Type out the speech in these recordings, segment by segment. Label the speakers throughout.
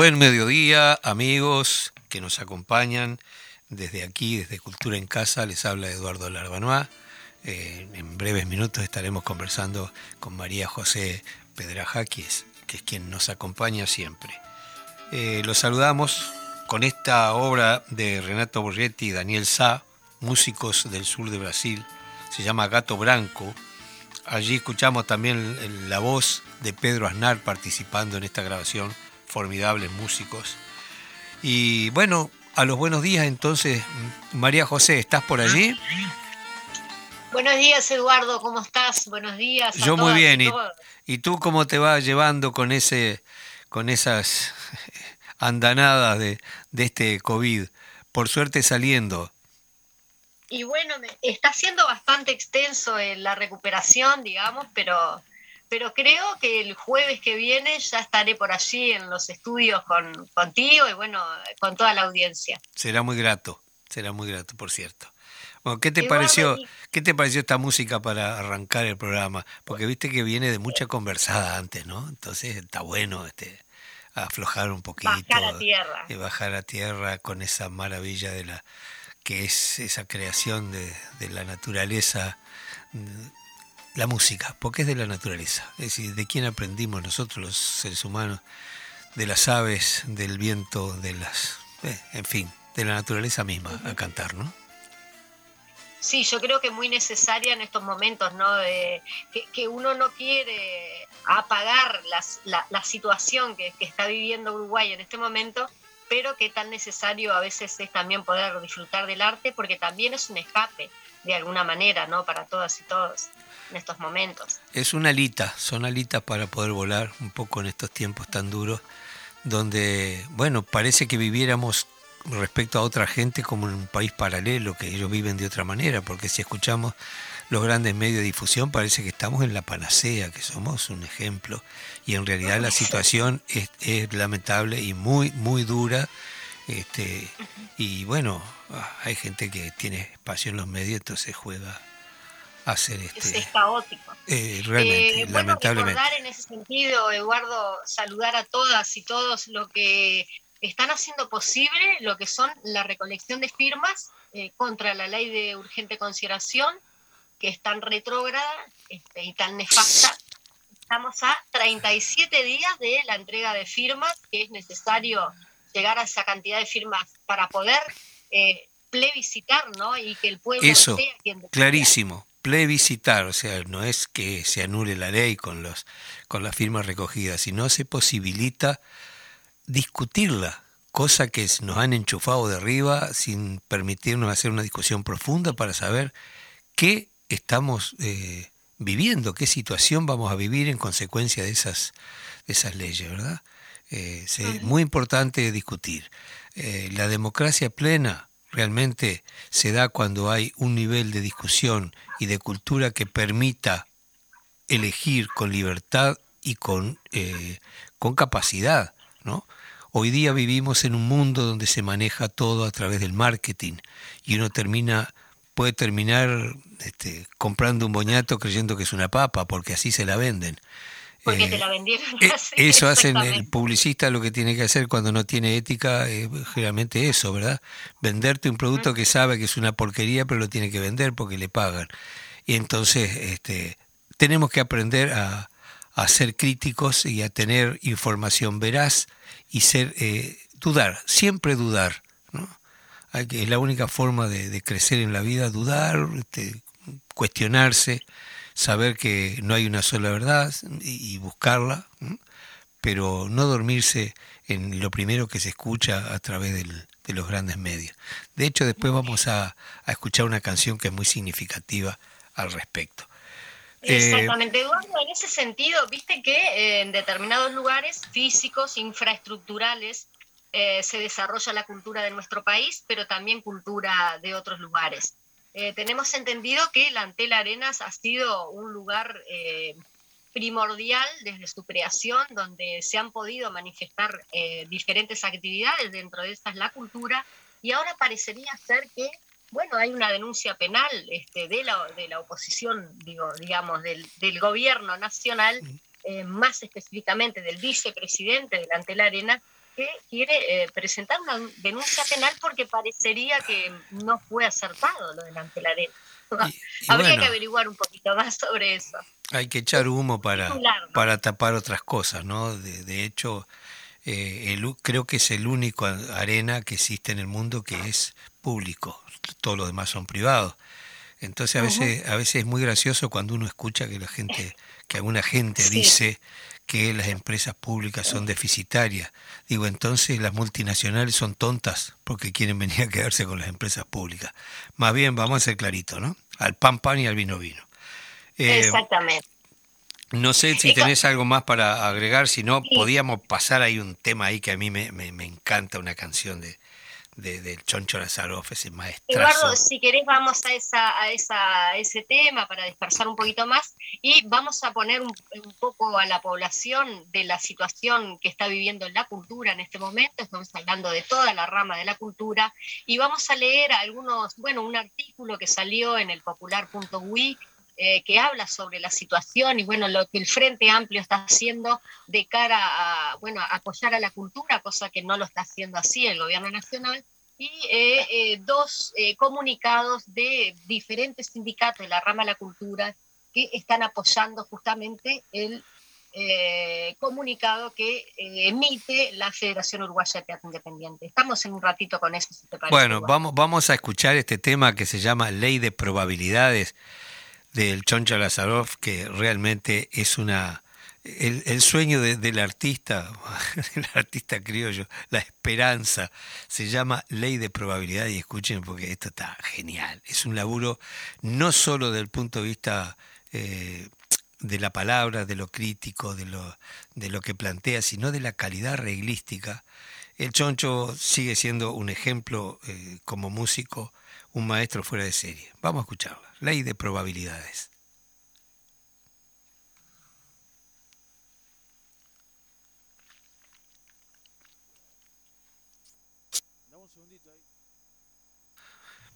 Speaker 1: Buen mediodía, amigos que nos acompañan desde aquí, desde Cultura en Casa. Les habla Eduardo Larbanois. Eh, en breves minutos estaremos conversando con María José Pedraja, que es, quien nos acompaña siempre. Eh, los saludamos con esta obra de Renato Borgetti y Daniel Sá, músicos del sur de Brasil. Se llama Gato Branco. Allí escuchamos también la voz de Pedro Aznar participando en esta grabación formidables músicos. Y bueno, a los buenos días entonces, María José, ¿estás por allí?
Speaker 2: Buenos días, Eduardo, ¿cómo estás? Buenos días.
Speaker 1: Yo muy bien, y, tú cómo te vas llevando con ese, con esas andanadas de, de este COVID? Por suerte saliendo.
Speaker 2: Y bueno, está siendo bastante extenso en la recuperación, digamos, pero pero creo que el jueves que viene ya estaré por allí en los estudios con, contigo y bueno, con toda la audiencia.
Speaker 1: Será muy grato, será muy grato, por cierto. Bueno, ¿qué te pareció, qué te pareció esta música para arrancar el programa? Porque viste que viene de mucha conversada antes, ¿no? Entonces está bueno este aflojar un poquito
Speaker 2: bajar a tierra.
Speaker 1: y bajar a tierra con esa maravilla de la que es esa creación de, de la naturaleza la música, porque es de la naturaleza, es decir, de quién aprendimos nosotros los seres humanos, de las aves, del viento, de las, eh, en fin, de la naturaleza misma a cantar, ¿no?
Speaker 2: Sí, yo creo que es muy necesaria en estos momentos, ¿no? Que, uno no quiere apagar la, situación que, que está viviendo Uruguay en este momento, pero que tan necesario a veces es también poder disfrutar del arte, porque también es un escape de alguna manera, ¿no? Para todas y todos en estos momentos.
Speaker 1: Es una alita, son alitas para poder volar un poco en estos tiempos tan duros, donde, bueno, parece que viviéramos respecto a otra gente como en un país paralelo, que ellos viven de otra manera, porque si escuchamos los grandes medios de difusión parece que estamos en la panacea, que somos un ejemplo, y en realidad la situación es, es lamentable y muy, muy dura. Este, y bueno, hay gente que tiene espacio en los medios, entonces juega hacer este.
Speaker 2: Es, caótico.
Speaker 1: Eh, realmente, eh, lamentablemente.
Speaker 2: en ese sentido, Eduardo, saludar a todas y todos los que están haciendo posible lo que son la recolección de firmas eh, contra la ley de urgente consideración, que es tan retrógrada este, y tan nefasta. Estamos a 37 días de la entrega de firmas, que es necesario llegar a esa cantidad de firmas para poder plebiscitar, ¿no? Y que el pueblo
Speaker 1: Eso, clarísimo plebiscitar, o sea, no es que se anule la ley con, los, con las firmas recogidas, sino se posibilita discutirla, cosa que nos han enchufado de arriba sin permitirnos hacer una discusión profunda para saber qué estamos eh, viviendo, qué situación vamos a vivir en consecuencia de esas, de esas leyes, ¿verdad? Eh, es muy importante discutir. Eh, la democracia plena realmente se da cuando hay un nivel de discusión y de cultura que permita elegir con libertad y con, eh, con capacidad. ¿no? Hoy día vivimos en un mundo donde se maneja todo a través del marketing y uno termina puede terminar este, comprando un boñato creyendo que es una papa porque así se la venden.
Speaker 2: Porque te la vendieron. Eh,
Speaker 1: eso hacen el publicista lo que tiene que hacer cuando no tiene ética, es generalmente eso, ¿verdad? Venderte un producto que sabe que es una porquería, pero lo tiene que vender porque le pagan. Y entonces este, tenemos que aprender a, a ser críticos y a tener información veraz y ser eh, dudar, siempre dudar. ¿no? Hay que, es la única forma de, de crecer en la vida, dudar, este, cuestionarse saber que no hay una sola verdad y, buscarla, pero no dormirse en lo primero que se escucha a través de los grandes medios. De hecho, después vamos a, escuchar una canción que es muy significativa al respecto.
Speaker 2: Exactamente, Eduardo, en ese sentido, viste que eh, en determinados lugares físicos, infraestructurales, eh, se desarrolla la cultura de nuestro país, pero también cultura de otros lugares. Eh, tenemos entendido que la Antela Arenas ha sido un lugar eh, primordial desde su creación, donde se han podido manifestar eh, diferentes actividades, dentro de estas la cultura, y ahora parecería ser que, bueno, hay una denuncia penal este, de, la, de la oposición, digo, digamos, del, del gobierno nacional, más específicamente del vicepresidente de la Antela Arenas, que quiere eh, presentar una denuncia penal porque parecería que no fue acertado lo delante de la arena. Habría que averiguar un poquito más sobre eso.
Speaker 1: Hay que echar humo para, para tapar otras cosas, ¿no? De, hecho, eh, creo que es el único arena que existe en el mundo que es público. Todos los demás son privados. Entonces a veces, a veces es muy gracioso cuando uno escucha que la gente, que alguna gente dice que las empresas públicas son deficitarias. Digo, entonces las multinacionales son tontas porque quieren venir a quedarse con las empresas públicas. Más bien, vamos a ser claritos, ¿no? Al pan pan y al vino vino.
Speaker 2: Eh, Exactamente.
Speaker 1: No sé si tenés algo más para agregar, si no, podíamos pasar ahí un tema ahí que a mí me, me encanta, una canción de, de, del Choncho Lazaroff, ese maestro.
Speaker 2: Eduardo, si querés vamos a, esa, a, esa, ese tema para dispersar un poquito más y vamos a poner un, poco a la población de la situación que está viviendo en la cultura en este momento, estamos hablando de toda la rama de la cultura y vamos a leer algunos, bueno, un artículo que salió en el popular.ui eh, que habla sobre la situación y bueno, lo que el Frente Amplio está haciendo de cara a, bueno, apoyar a la cultura, cosa que no lo está haciendo así el gobierno nacional, y eh, eh, dos comunicados de diferentes sindicatos de la rama de la cultura que están apoyando justamente el comunicado que emite la Federación Uruguaya de Teatro Independiente. Estamos en un ratito con eso, si te parece.
Speaker 1: Bueno, vamos, vamos a escuchar este tema que se llama Ley de Probabilidades del Choncha Lazarov, que realmente es una el, sueño del artista, del artista criollo, la esperanza, se llama ley de probabilidad y escuchen porque esto está genial. Es un laburo no solo del punto de vista eh, de la palabra, de lo crítico, de lo, de lo que plantea, sino de la calidad reglística. El Choncho sigue siendo un ejemplo eh, como músico, un maestro fuera de serie. Vamos a escucharla. Ley de probabilidades.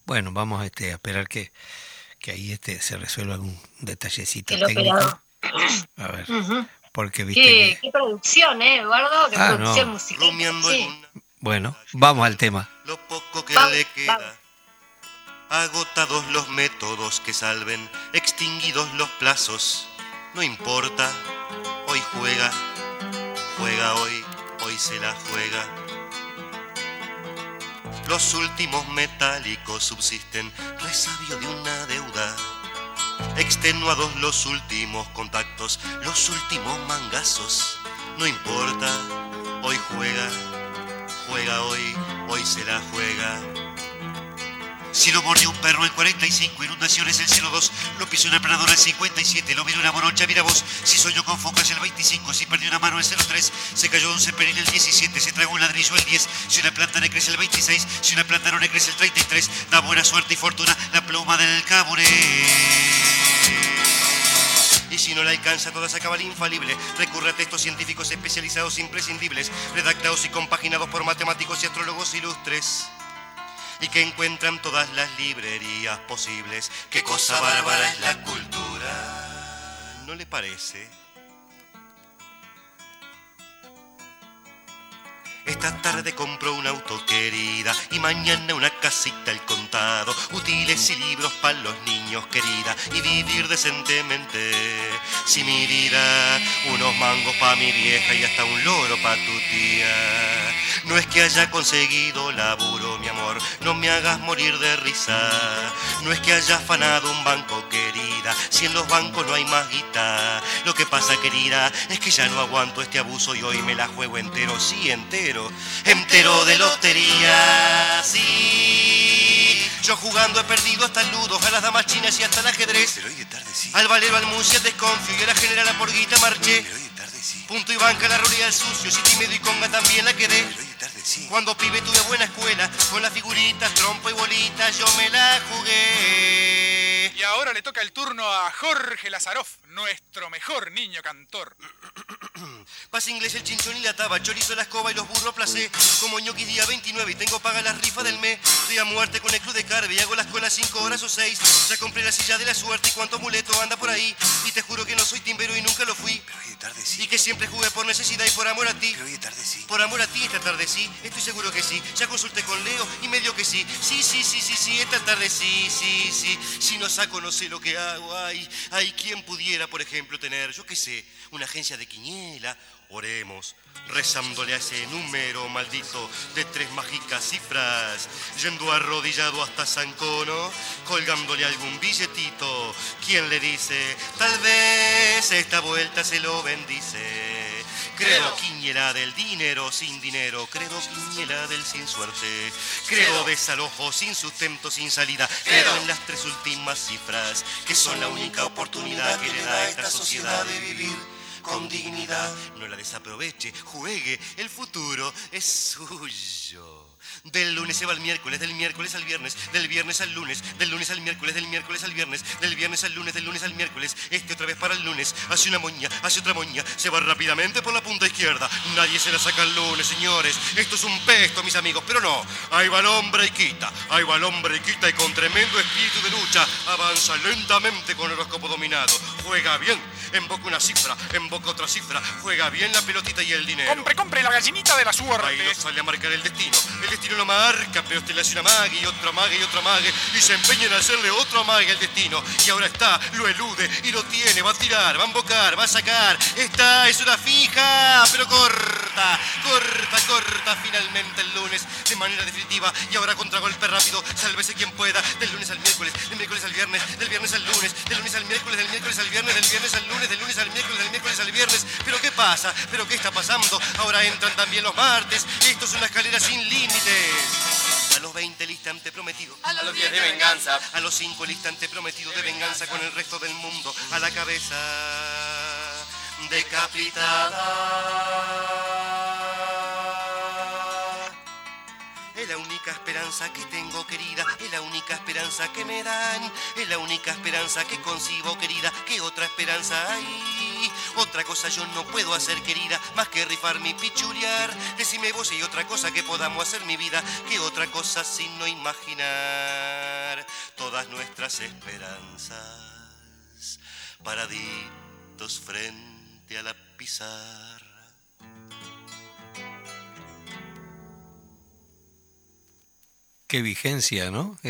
Speaker 1: Bueno, vamos este, a esperar que, que ahí este, se resuelva algún detallecito técnico. A ver, porque viste
Speaker 2: ¿Qué, qué producción, ¿eh, Eduardo? ¿Qué ah, producción musical?
Speaker 1: Bueno, vamos al tema.
Speaker 3: Lo poco que le queda Agotados los métodos que salven, extinguidos los plazos, no importa, hoy juega, juega hoy, hoy se la juega. Los últimos metálicos subsisten, resabio de una deuda. Extenuados los últimos contactos, los últimos mangazos, no importa, hoy juega, juega hoy, hoy se la juega. Si lo mordió un perro el 45, inundaciones el 02, lo pisó una planadora el 57, lo miró una morocha, mira vos. Si soñó con focas el 25, si perdió una mano el 03, se cayó un cepelín el 17, se tragó un ladrillo el 10, si una planta le crece el 26, si una planta no le el 33, da buena suerte y fortuna la pluma del caburé. Y si no la alcanza toda esa cabal infalible, recurre a textos científicos especializados imprescindibles, redactados y compaginados por matemáticos y astrólogos ilustres y que encuentran todas las librerías posibles. Qué cosa bárbara es la cultura, ¿no le parece? Esta tarde compro un auto querida y mañana una casita al contado, útiles y libros para los niños querida y vivir decentemente. Si mi vida, unos mangos pa' mi vieja y hasta un loro pa' tu tía. No es que haya conseguido laburo, no me hagas morir de risa. No es que haya afanado un banco, querida, si en los bancos no hay más guita. Lo que pasa, querida, es que ya no aguanto este abuso y hoy me la juego entero, sí, entero, entero de lotería, sí. Yo jugando he perdido hasta el ludo, a las damas chinas y hasta el ajedrez. Pero hoy de tarde sí. Al valero, al muncia, desconfío y a la general a porguita marché. Punto y banca la rolía del sucio, si tímido y conga también la quedé. Cuando pibe tuve buena escuela, con las figuritas, trompo y bolitas, yo me la jugué.
Speaker 4: Y ahora le toca el turno a Jorge Lazaroff, nuestro mejor niño cantor.
Speaker 3: Pasa inglés el chinchón y la taba, chorizo la escoba y los burros placé. Como ñoqui día 29 y tengo paga la rifa del mes. Estoy a muerte con el club de carve y hago las colas cinco horas o seis. Ya compré la silla de la suerte y cuánto muleto anda por ahí. Y te juro que no soy timbero y nunca lo fui.
Speaker 5: Pero hoy de tarde sí.
Speaker 3: Y que siempre jugué por necesidad y por amor a ti.
Speaker 5: Pero hoy de tarde sí.
Speaker 3: Por amor a ti esta tarde sí, estoy seguro que sí. Ya consulté con Leo y me dio que sí. Sí, sí, sí, sí, sí, esta tarde sí, sí, sí. Si no saco no sé lo que hago. Ay, ay, ¿quién pudiera, por ejemplo, tener, yo qué sé, una agencia de Oremos, rezándole a ese número maldito de tres mágicas cifras, yendo arrodillado hasta Sancono, colgándole algún billetito. ¿Quién le dice? Tal vez esta vuelta se lo bendice. Credo quiniela del dinero sin dinero, credo quiniela del sin suerte, credo desalojo sin sustento, sin salida, credo. En las tres últimas cifras, que son la única oportunidad que le da a esta sociedad de vivir con dignidad. No la desaproveche, juegue, el futuro es suyo. Del lunes se va al miércoles, del miércoles al viernes, del viernes al lunes, del lunes al miércoles, del miércoles al viernes, del viernes al lunes, del lunes al miércoles, este otra vez para el lunes, hace una moña, hace otra moña, se va rápidamente por la punta izquierda. Nadie se la saca el lunes, señores. Esto es un pesto, mis amigos, pero no. Ahí va el hombre y quita, ahí va el hombre y quita y con tremendo espíritu de lucha avanza lentamente con el horóscopo dominado. Juega bien, emboca una cifra, emboca otra cifra, juega bien la pelotita y el dinero.
Speaker 4: Compre, compre la gallinita de la
Speaker 3: Ahí
Speaker 4: suerte.
Speaker 3: lo sale a marcar el destino. El destino lo marca, pero usted le hace una mague y otra mague y otra mague y se empeña en hacerle otra mague al destino. Y ahora está, lo elude y lo tiene, va a tirar, va a embocar, va a sacar. Esta es una fija, pero corta, corta, corta finalmente el lunes de manera definitiva. Y ahora contragolpe rápido, sálvese quien pueda. Del lunes al miércoles, del miércoles al viernes, del viernes al lunes, del lunes al miércoles, del miércoles al viernes, del viernes al lunes, del lunes al miércoles, del miércoles al viernes. Pero ¿qué pasa? ¿Pero qué está pasando? Ahora entran también los martes. Esto es una escalera sin límites. A los 20 el instante prometido.
Speaker 6: A los 10 de venganza.
Speaker 3: A los 5 el instante prometido de venganza con el resto del mundo. A la cabeza decapitada. Es la única esperanza que tengo, querida. Es la única esperanza que me dan. Es la única esperanza que concibo, querida. ¿Qué otra esperanza hay? Otra cosa yo no puedo hacer, querida, más que rifarme y pichulear. Decime vos hay otra cosa que podamos hacer, mi vida. ¿Qué otra cosa sino imaginar todas nuestras esperanzas? Paraditos frente a la pizarra.
Speaker 1: Qué vigencia, ¿no?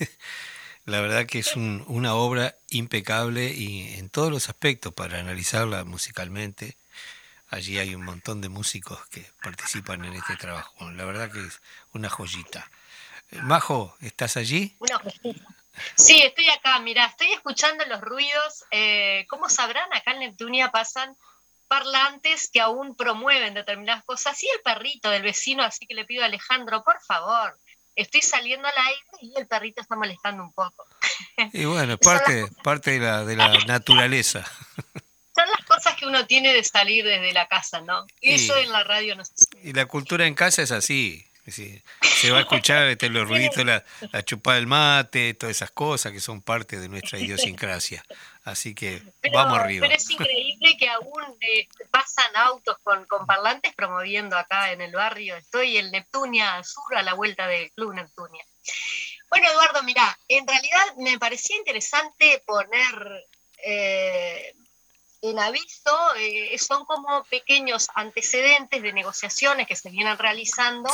Speaker 1: La verdad que es un- una obra impecable y en todos los aspectos para analizarla musicalmente. Allí hay un montón de músicos que participan en este trabajo. La verdad que es una joyita. Eh, Majo, ¿estás allí?
Speaker 2: Una cosita. Sí, estoy acá, mira, estoy escuchando los ruidos. Eh, como sabrán, acá en Neptunia pasan parlantes que aún promueven determinadas cosas. Y el perrito del vecino, así que le pido a Alejandro, por favor, estoy saliendo al aire y el perrito está molestando un poco.
Speaker 1: Y bueno, parte, parte de la, de la naturaleza.
Speaker 2: Son las cosas que uno tiene de salir desde la casa, ¿no?
Speaker 1: Y-
Speaker 2: Eso en la radio no se
Speaker 1: Y la cultura en casa es así. Es decir, se va a escuchar este, los ruiditos, la, la chupada del mate, todas esas cosas que son parte de nuestra idiosincrasia. Así que
Speaker 2: Pero,
Speaker 1: vamos arriba.
Speaker 2: pero es increíble que aún eh, pasan autos con, con parlantes promoviendo acá en el barrio. Estoy en Neptunia Sur a la vuelta del Club Neptunia. Bueno, Eduardo, mira, en realidad me parecía interesante poner eh, en aviso, eh, son como pequeños antecedentes de negociaciones que se vienen realizando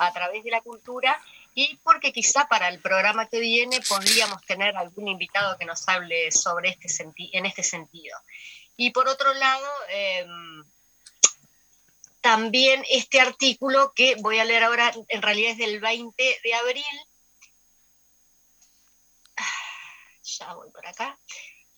Speaker 2: a través de la cultura y porque quizá para el programa que viene podríamos tener algún invitado que nos hable sobre este senti- en este sentido. Y por otro lado, em, también este artículo que voy a leer ahora, en realidad es del 20 de abril. Ah, Ya voy por acá.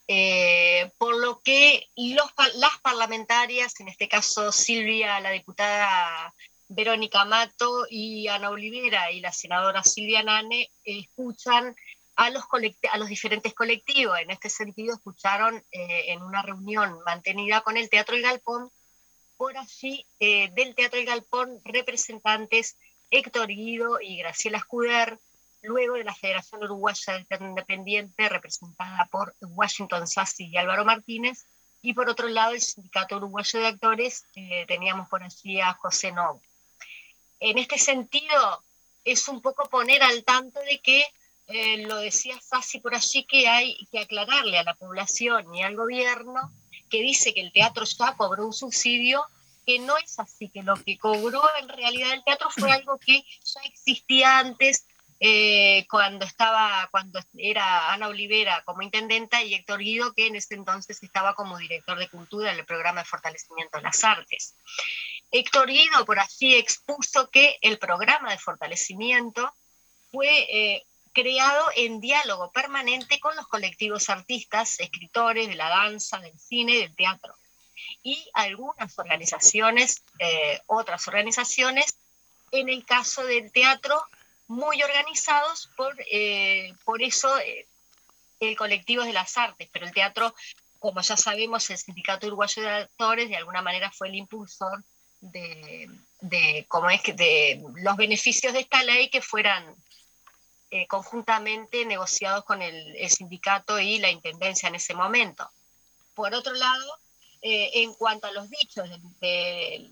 Speaker 2: Eh, por lo que los, las parlamentarias, en este caso Silvia, la diputada Verónica Mato y Ana Olivera y la senadora Silvia Nane eh, escuchan a los, diferentes colectivos. En este sentido, escucharon eh, en una reunión mantenida con el Teatro El Galpón, por allí eh, del Teatro El Galpón, representantes Héctor Guido y Graciela Escuder, luego de la Federación Uruguaya del Teatro Independiente, representada por Washington Sassi y Álvaro Martínez, y por otro lado el Sindicato Uruguayo de Actores, eh, teníamos por allí a José Novo. En este sentido, es un poco poner al tanto de que, eh, lo decía Sassi por allí, que hay que aclararle a la población y al gobierno que dice que el teatro ya cobró un subsidio, que no es así, que lo que cobró en realidad el teatro fue algo que ya existía antes, eh, cuando estaba, cuando era Ana Olivera como intendenta y Héctor Guido, que en ese entonces estaba como director de cultura en el programa de fortalecimiento de las artes. Héctor Guido por así expuso que el programa de fortalecimiento fue eh, creado en diálogo permanente con los colectivos artistas, escritores de la danza, del cine y del teatro. Y algunas organizaciones, eh, otras organizaciones, en el caso del teatro, muy organizados por, eh, por eso el colectivo de las artes, pero el teatro, como ya sabemos, el Sindicato Uruguayo de Actores de alguna manera fue el impulsor de, de, es que de los beneficios de esta ley que fueran eh, conjuntamente negociados con el, sindicato y la intendencia en ese momento. Por otro lado, en cuanto a los dichos del,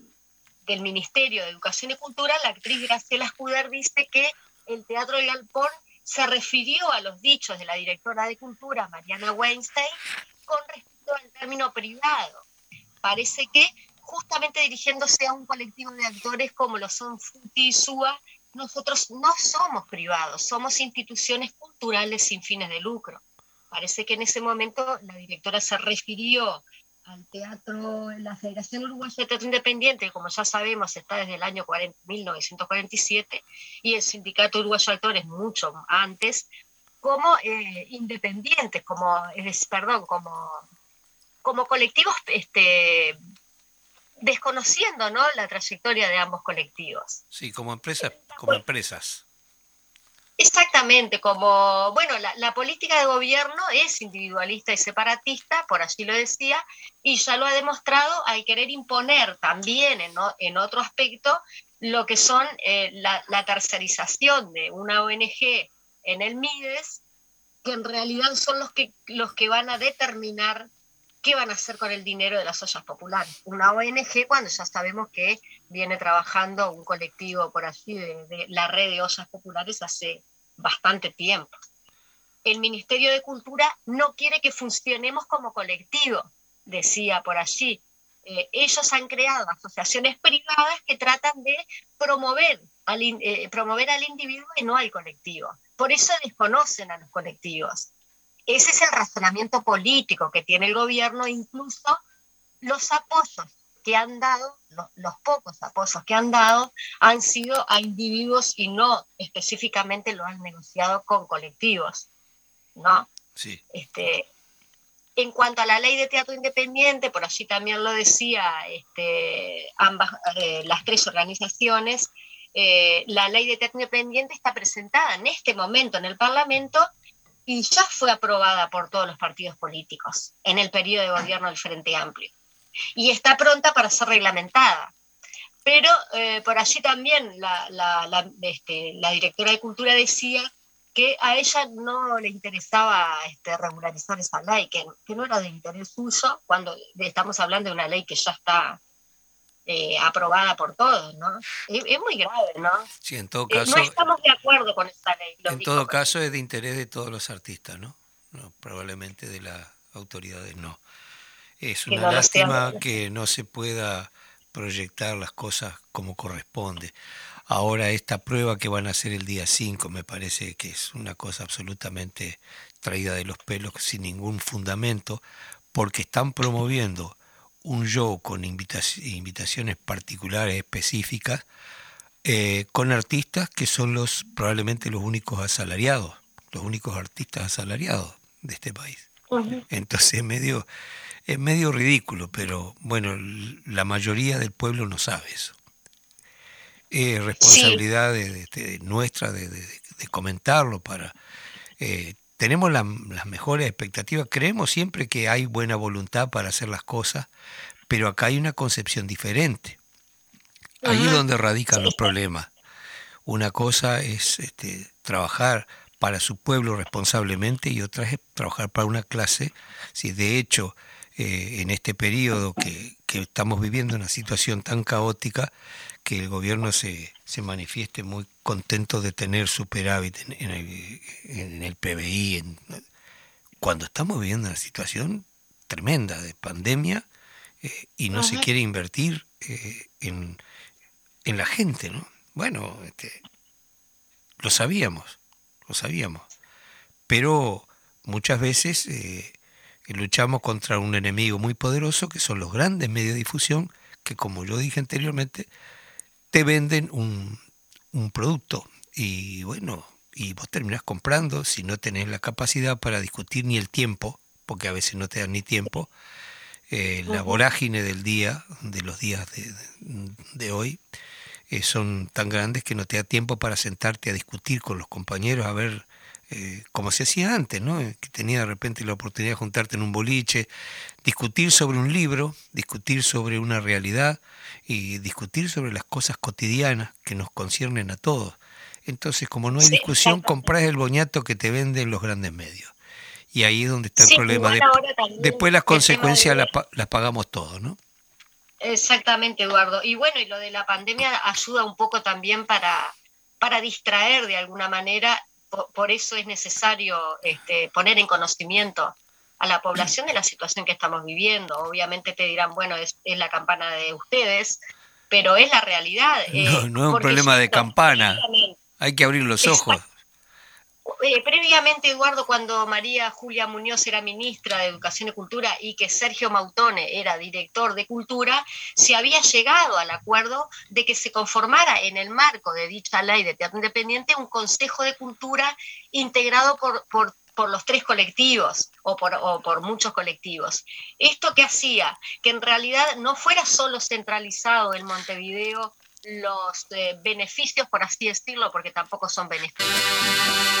Speaker 2: del Ministerio de Educación y Cultura, la actriz Graciela Escuder dice que el Teatro del Galpón se refirió a los dichos de la directora de Cultura, Mariana Weinstein, con respecto al término privado. Parece que justamente dirigiéndose a un colectivo de actores como lo son Futi y Sua, nosotros no somos privados, somos instituciones culturales sin fines de lucro. Parece que en ese momento la directora se refirió al teatro, la Federación Uruguaya de Teatro Independiente, como ya sabemos, está desde el año 1947, y el Sindicato Uruguayo de Actores mucho antes, como eh, independientes, como, perdón, como, como colectivos este, desconociendo ¿no? la trayectoria de ambos colectivos.
Speaker 1: Sí, como empresas, como empresas.
Speaker 2: Exactamente, como, bueno, la, política de gobierno es individualista y separatista, por así lo decía, y ya lo ha demostrado al querer imponer también en, en otro aspecto lo que son eh, la, tercerización de una ONG en el MIDES, que en realidad son los que, los que van a determinar qué van a hacer con el dinero de las ollas populares. Una ONG cuando ya sabemos que viene trabajando un colectivo por allí de, la red de ollas populares hace bastante tiempo. El Ministerio de Cultura no quiere que funcionemos como colectivo, decía por allí. Eh, ellos han creado asociaciones privadas que tratan de promover al, eh, promover al individuo y no al colectivo. Por eso desconocen a los colectivos. Ese es el razonamiento político que tiene el gobierno, incluso los apoyos que han dado, los, pocos apoyos que han dado, han sido a individuos y no específicamente lo han negociado con colectivos, ¿no?
Speaker 1: Sí.
Speaker 2: Este, en cuanto a la ley de teatro independiente, por allí también lo decía este, ambas, eh, las tres organizaciones, eh, la ley de teatro independiente está presentada en este momento en el Parlamento y ya fue aprobada por todos los partidos políticos en el periodo de gobierno del Frente Amplio y está pronta para ser reglamentada. Pero eh, por allí también este, la, directora de Cultura decía que a ella no le interesaba este, regularizar esa ley, que, no era de interés suyo, cuando estamos hablando de una ley que ya está eh, aprobada por todos, ¿no? Es, muy grave, ¿no?
Speaker 1: Sí, en todo caso...
Speaker 2: no estamos de acuerdo con esa ley.
Speaker 1: En todo caso es de interés de todos los artistas, ¿no? no probablemente de las autoridades no. Es una lástima que no se pueda proyectar las cosas como corresponde. Ahora esta prueba que van a hacer el día 5 me parece que es una cosa absolutamente traída de los pelos sin ningún fundamento porque están promoviendo un show con invitaciones particulares específicas eh, con artistas que son los probablemente los únicos asalariados, los únicos artistas asalariados de este país. Entonces medio es medio ridículo, pero bueno, la mayoría del pueblo no sabe eso. Es responsabilidad de, nuestra de, comentarlo para... Eh, tenemos las mejores expectativas, creemos siempre que hay buena voluntad para hacer las cosas, pero acá hay una concepción diferente. Ahí es donde radican los problemas. Una cosa es este, trabajar para su pueblo responsablemente y otra es trabajar para una clase. Si de hecho eh, en este periodo que, estamos viviendo una situación tan caótica que el gobierno se, se manifieste muy contento de tener superávit en, el, en el, PBI, cuando estamos viviendo una situación tremenda de pandemia eh, y no se quiere invertir eh, en, en, la gente, ¿no? Bueno, este, lo sabíamos, lo sabíamos, pero muchas veces eh, luchamos contra un enemigo muy poderoso que son los grandes medios de difusión que, como yo dije anteriormente, te venden un, un producto y bueno, y vos terminás comprando si no tenés la capacidad para discutir ni el tiempo, porque a veces no te dan ni tiempo, eh, la vorágine del día, de los días de, de hoy, eh, son tan grandes que no te da tiempo para sentarte a discutir con los compañeros, a ver eh, como se hacía antes, ¿no? que tenía de repente la oportunidad de juntarte en un boliche, discutir sobre un libro, discutir sobre una realidad y discutir sobre las cosas cotidianas que nos conciernen a todos. Entonces, como no hay discusión, compras el boñato que te venden los grandes medios. Y ahí es donde está el problema. después las consecuencias las, pagamos todos, ¿no?
Speaker 2: Exactamente, Eduardo. Y bueno, y lo de la pandemia ayuda un poco también para, para distraer de alguna manera. Por, eso es necesario este, poner en conocimiento a la población de la situación que estamos viviendo. Obviamente te dirán, bueno, es, la campana de ustedes, pero es la realidad.
Speaker 1: no, eh, no es un problema de campana. Hay que abrir los ojos.
Speaker 2: Eh, previamente, Eduardo, cuando María Julia Muñoz era ministra de Educación y Cultura y que Sergio Mautone era director de Cultura, se había llegado al acuerdo de que se conformara en el marco de dicha ley de teatro independiente un Consejo de Cultura integrado por, los tres colectivos o por, muchos colectivos. ¿Esto qué hacía? Que en realidad no fuera solo centralizado en Montevideo los eh, beneficios, por así decirlo, porque tampoco son beneficios